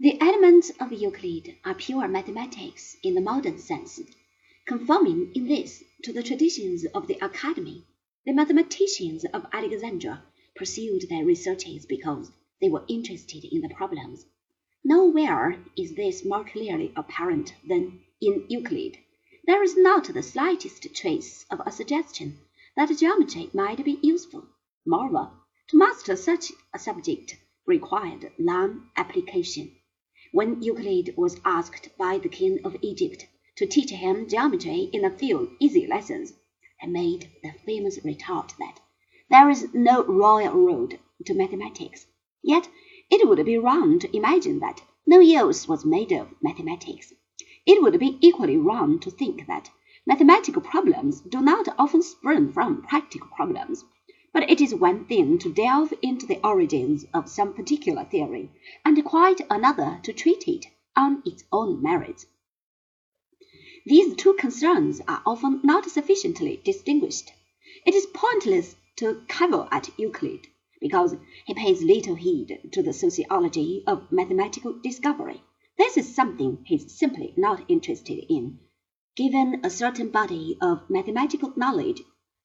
The elements of Euclid are pure mathematics in the modern sense, conforming in this to the traditions of the Academy. The mathematicians of Alexandria pursued their researches because they were interested in the problems. Nowhere is this more clearly apparent than in Euclid. There is not the slightest trace of a suggestion that geometry might be useful. Moreover, to master such a subject required long application. When Euclid was asked by the king of Egypt to teach him geometry in a few easy lessons, he made the famous retort that there is no royal road to mathematics. Yet it would be wrong to imagine that no use was made of mathematics. It would be equally wrong to think that mathematical problems do not often spring from practical problems. But it is one thing to delve into the origins of some particular theory, and quite another to treat it on its own merits. These two concerns are often not sufficiently distinguished. It is pointless to cavil at Euclid, because he pays little heed to the sociology of mathematical discovery. This is something he is simply not interested in. Given a certain body of mathematical knowledge,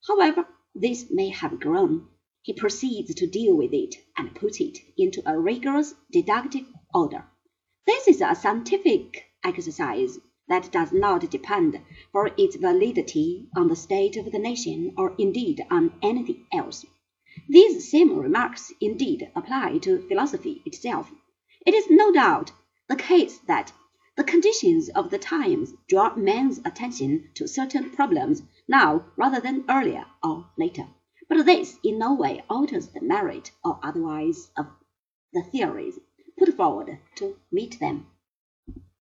however this may have grown, he proceeds to deal with it and put it into a rigorous deductive order. This is a scientific exercise that does not depend for its validity on the state of the nation or indeed on anything else. These same remarks indeed apply to philosophy itself. It is no doubt the case that the conditions of the times draw men's attention to certain problems now rather than earlier or later. But this in no way alters the merit or otherwise of the theories put forward to meet them.